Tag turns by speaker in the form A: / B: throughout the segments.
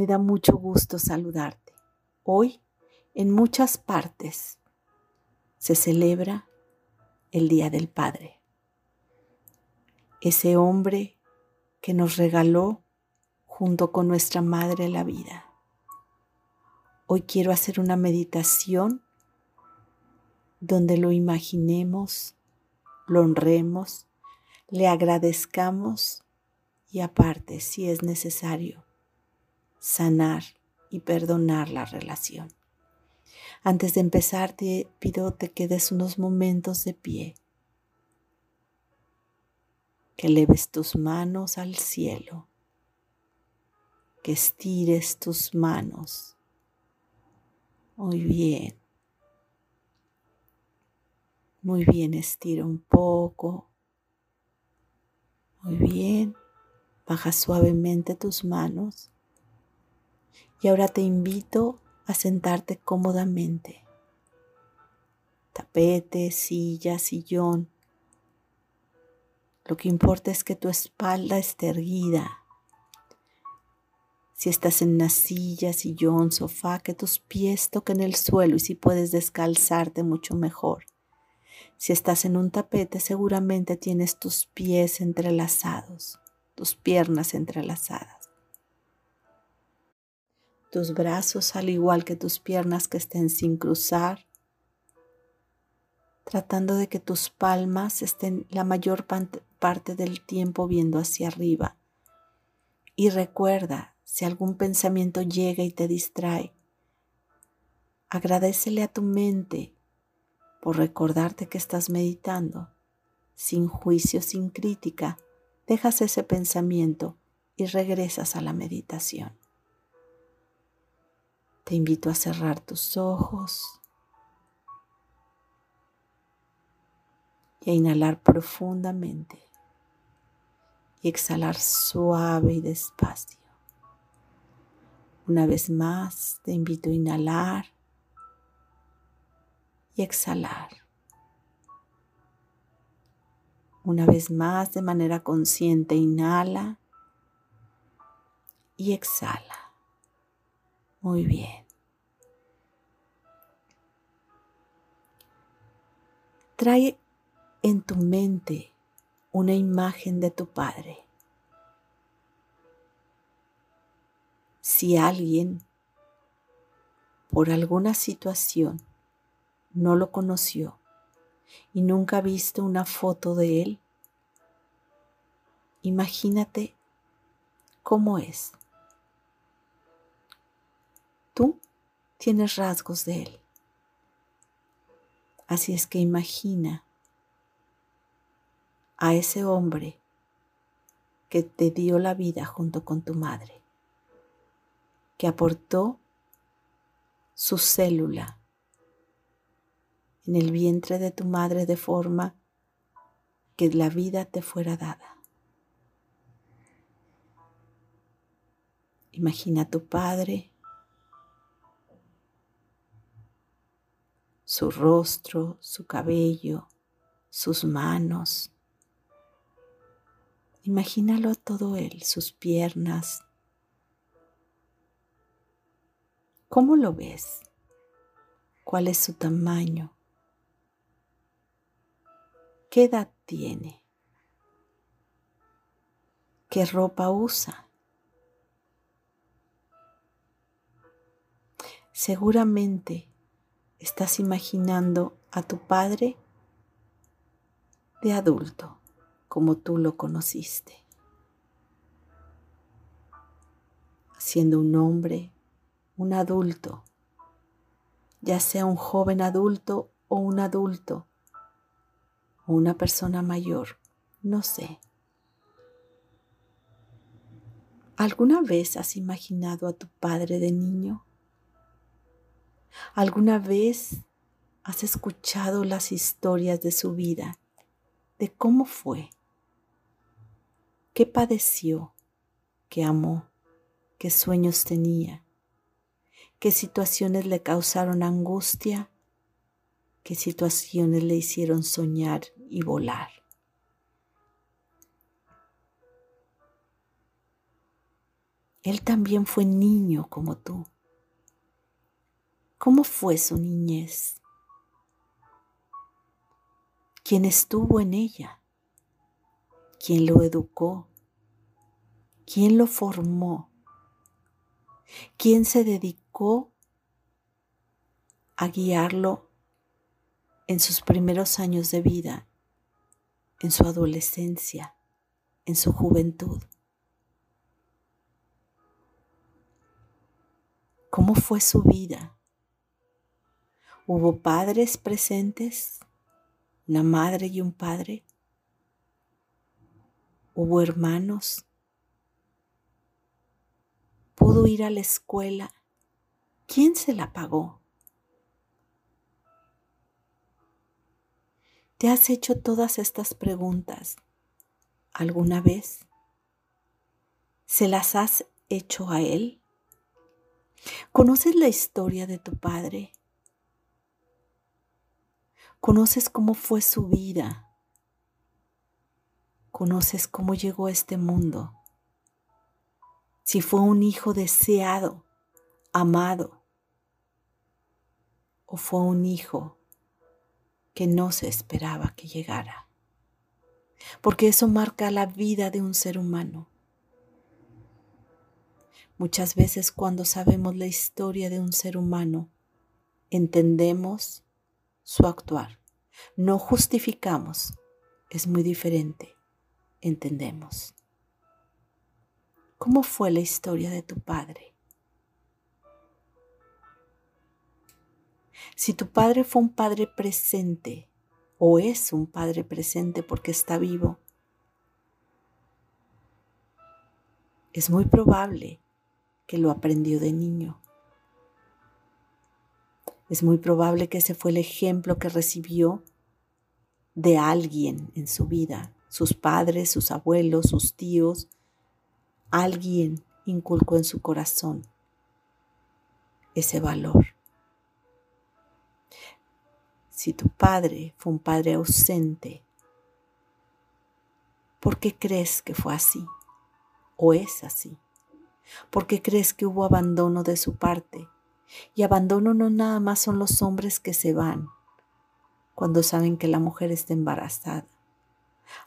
A: Me da mucho gusto saludarte. Hoy, en muchas partes, se celebra el Día del Padre. Ese hombre que nos regaló junto con nuestra Madre la vida. Hoy quiero hacer una meditación donde lo imaginemos, lo honremos, le agradezcamos y aparte, si es necesario, sanar y perdonar la relación. Antes de empezar, te pido te quedes unos momentos de pie, que leves tus manos al cielo, que estires tus manos. Muy bien. Muy bien, estira un poco. Muy bien. Baja suavemente tus manos. Y ahora te invito a sentarte cómodamente. Tapete, silla, sillón. Lo que importa es que tu espalda esté erguida. Si estás en una silla, sillón, sofá, que tus pies toquen el suelo y si puedes descalzarte mucho mejor. Si estás en un tapete, seguramente tienes tus pies entrelazados, tus piernas entrelazadas. Tus brazos, al igual que tus piernas que estén sin cruzar, tratando de que tus palmas estén la mayor parte del tiempo viendo hacia arriba. Y recuerda, si algún pensamiento llega y te distrae, agradecele a tu mente por recordarte que estás meditando. Sin juicio, sin crítica, dejas ese pensamiento y regresas a la meditación. Te invito a cerrar tus ojos y a inhalar profundamente y exhalar suave y despacio. Una vez más, te invito a inhalar y exhalar. Una vez más, de manera consciente, inhala y exhala. Muy bien. Trae en tu mente una imagen de tu Padre. Si alguien, por alguna situación, no lo conoció y nunca ha visto una foto de él, imagínate cómo es. Tú tienes rasgos de él. Así es que imagina a ese hombre que te dio la vida junto con tu madre, que aportó su célula en el vientre de tu madre de forma que la vida te fuera dada. Imagina a tu padre, su rostro, su cabello, sus manos. Imagínalo todo él, sus piernas. ¿Cómo lo ves? ¿Cuál es su tamaño? ¿Qué edad tiene? ¿Qué ropa usa? Seguramente estás imaginando a tu padre de adulto, como tú lo conociste, siendo un hombre, un adulto, ya sea un joven adulto o un adulto una persona mayor, no sé. ¿Alguna vez has imaginado a tu padre de niño? ¿Alguna vez has escuchado las historias de su vida, de cómo fue, qué padeció, qué amó, qué sueños tenía, qué situaciones le causaron angustia qué situaciones le hicieron soñar y volar. Él también fue niño como tú. ¿Cómo fue su niñez? ¿Quién estuvo en ella? ¿Quién lo educó? ¿Quién lo formó? ¿Quién se dedicó a guiarlo en sus primeros años de vida, en su adolescencia, en su juventud? ¿Cómo fue su vida? ¿Hubo padres presentes? ¿Una madre y un padre? ¿Hubo hermanos? ¿Pudo ir a la escuela? ¿Quién se la pagó? ¿Te has hecho todas estas preguntas alguna vez? ¿Se las has hecho a él? ¿Conoces la historia de tu padre? ¿Conoces cómo fue su vida? ¿Conoces cómo llegó a este mundo? Si fue un hijo deseado, amado, o fue un hijo que no se esperaba que llegara. Porque eso marca la vida de un ser humano. Muchas veces cuando sabemos la historia de un ser humano, entendemos su actuar. No justificamos, es muy diferente, entendemos. ¿Cómo fue la historia de tu padre? Si tu padre fue un padre presente o es un padre presente porque está vivo, es muy probable que lo aprendió de niño. Es muy probable que ese fue el ejemplo que recibió de alguien en su vida, sus padres, sus abuelos, sus tíos. Alguien inculcó en su corazón ese valor. Si tu padre fue un padre ausente, ¿por qué crees que fue así? ¿O es así? porque crees que hubo abandono de su parte. Y abandono no nada más son los hombres que se van cuando saben que la mujer está embarazada.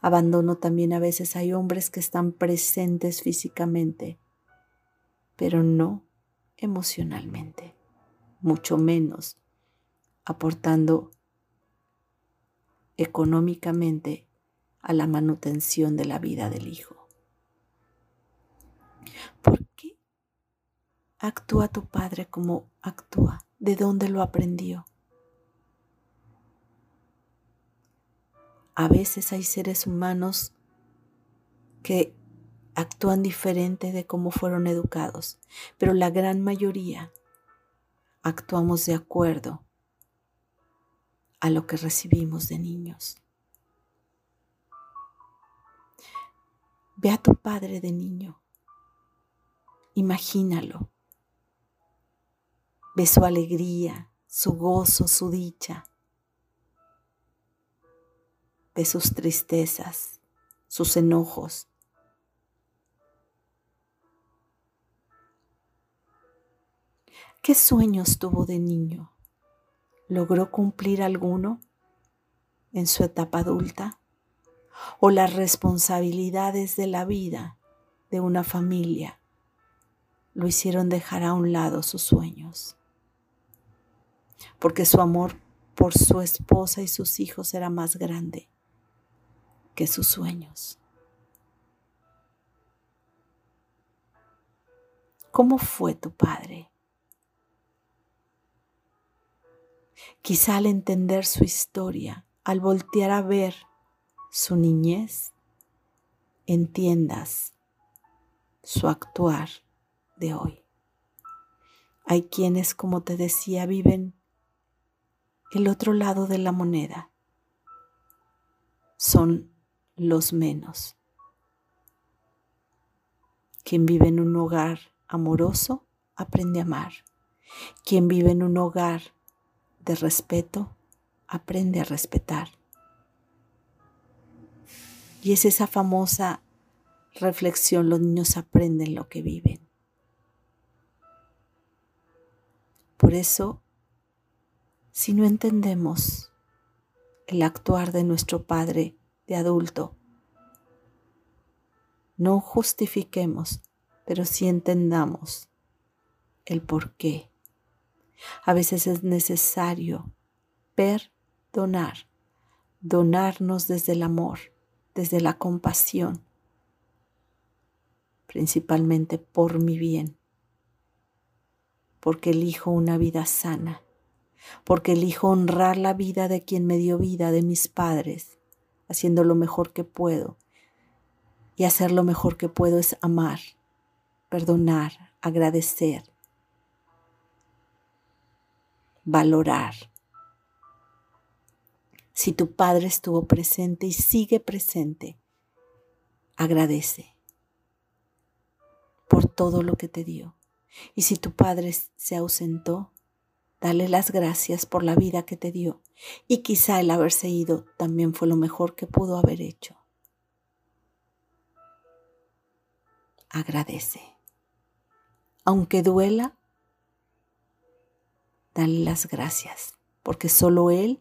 A: Abandono también a veces hay hombres que están presentes físicamente, pero no emocionalmente, mucho menos aportando económicamente a la manutención de la vida del hijo. ¿Por actúa tu padre como actúa? ¿De dónde lo aprendió? A veces hay seres humanos que actúan diferente de cómo fueron educados, pero la gran mayoría actuamos de acuerdo a lo que recibimos de niños. Ve a tu padre de niño Imagínalo. Ve su alegría, su gozo, su dicha. Ve sus tristezas, sus enojos. ¿Qué sueños tuvo de niño? ¿Logró cumplir alguno en su etapa adulta? ¿O las responsabilidades de la vida de una familia lo hicieron dejar a un lado sus sueños, porque su amor por su esposa y sus hijos era más grande que sus sueños. ¿Cómo fue tu padre? Quizá al entender su historia, al voltear a ver su niñez, entiendas su actuar de hoy. Hay quienes, como te decía, viven el otro lado de la moneda. Son los menos. Quien vive en un hogar amoroso aprende a amar. Quien vive en un hogar de respeto aprende a respetar. Y es esa famosa reflexión, los niños aprenden lo que viven. Por eso si no entendemos el actuar de nuestro Padre de adulto, no justifiquemos, pero sí entendamos el por qué. A veces es necesario perdonar, donarnos desde el amor, desde la compasión, principalmente por mi bien, porque elijo una vida sana, porque elijo honrar la vida de quien me dio vida, de mis padres, haciendo lo mejor que puedo. Y hacer lo mejor que puedo es amar, perdonar, agradecer, valorar. Si tu Padre estuvo presente y sigue presente, agradece por todo lo que te dio. Y si tu Padre se ausentó, dale las gracias por la vida que te dio. Y quizá el haberse ido también fue lo mejor que pudo haber hecho. Agradece. Aunque duela, dale las gracias, porque solo Él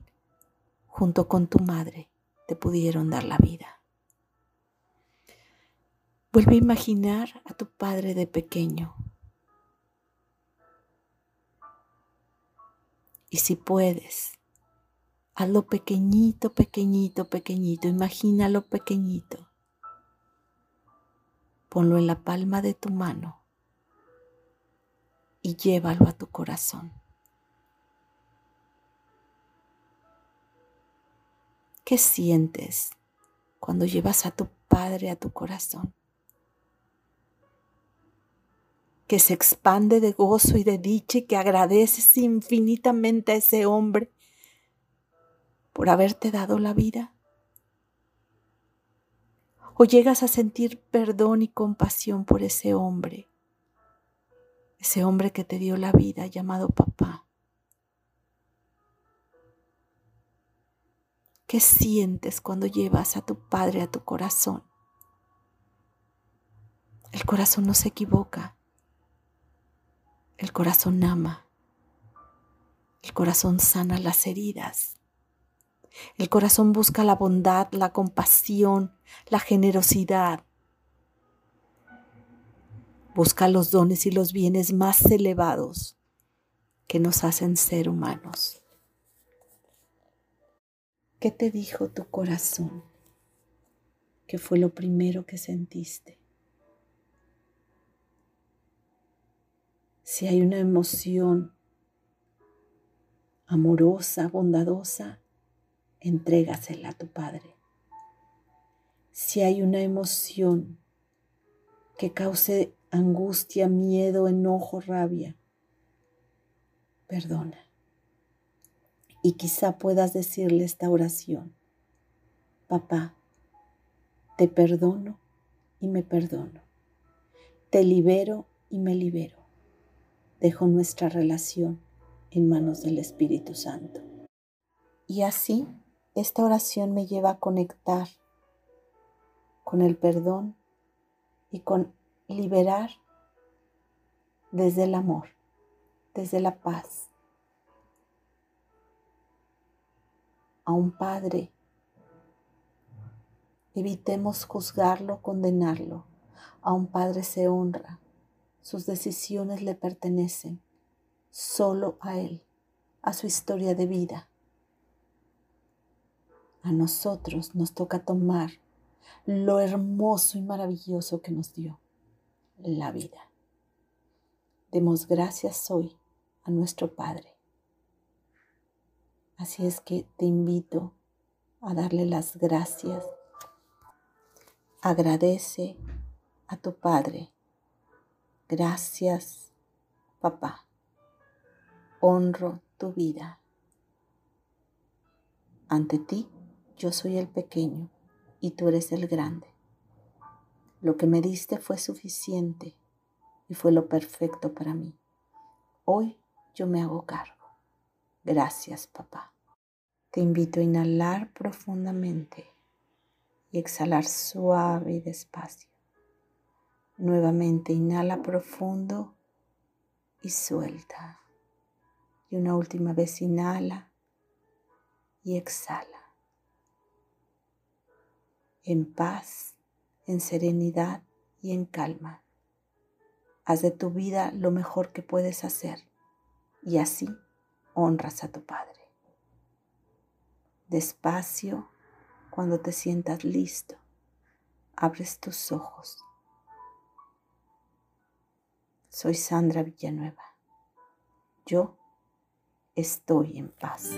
A: junto con tu madre, te pudieron dar la vida. Vuelve a imaginar a tu padre de pequeño. Y si puedes, hazlo pequeñito, pequeñito, pequeñito. Imagínalo pequeñito. Ponlo en la palma de tu mano y llévalo a tu corazón. ¿Qué sientes cuando llevas a tu Padre a tu corazón? Que se expande de gozo y de dicha y que agradeces infinitamente a ese hombre por haberte dado la vida. O llegas a sentir perdón y compasión por ese hombre, ese hombre que te dio la vida llamado papá. ¿Qué sientes cuando llevas a tu Padre a tu corazón? El corazón no se equivoca. El corazón ama. El corazón sana las heridas. El corazón busca la bondad, la compasión, la generosidad. Busca los dones y los bienes más elevados que nos hacen ser humanos. ¿Qué te dijo tu corazón? ¿Qué fue lo primero que sentiste? Si hay una emoción amorosa, bondadosa, entrégasela a tu Padre. Si hay una emoción que cause angustia, miedo, enojo, rabia, perdona y quizá puedas decirle esta oración. Papá, te perdono y me perdono. Te libero y me libero. Dejo nuestra relación en manos del Espíritu Santo. Y así, esta oración me lleva a conectar con el perdón y con liberar desde el amor, desde la paz, a un padre. Evitemos juzgarlo, condenarlo. A un padre se honra. Sus decisiones le pertenecen solo a él, a su historia de vida. A nosotros nos toca tomar lo hermoso y maravilloso que nos dio la vida. Demos gracias hoy a nuestro Padre. Así es que te invito a darle las gracias. Agradece a tu Padre. Gracias, papá. Honro tu vida. Ante ti yo soy el pequeño y tú eres el grande. Lo que me diste fue suficiente y fue lo perfecto para mí. Hoy yo me hago cargo. Gracias, papá. Te invito a inhalar profundamente y exhalar suave y despacio. Nuevamente inhala profundo y suelta. Y una última vez inhala y exhala. En paz, en serenidad y en calma. Haz de tu vida lo mejor que puedes hacer y así honras a tu Padre. Despacio, cuando te sientas listo, abres tus ojos. Soy Sandra Villanueva. Yo estoy en paz.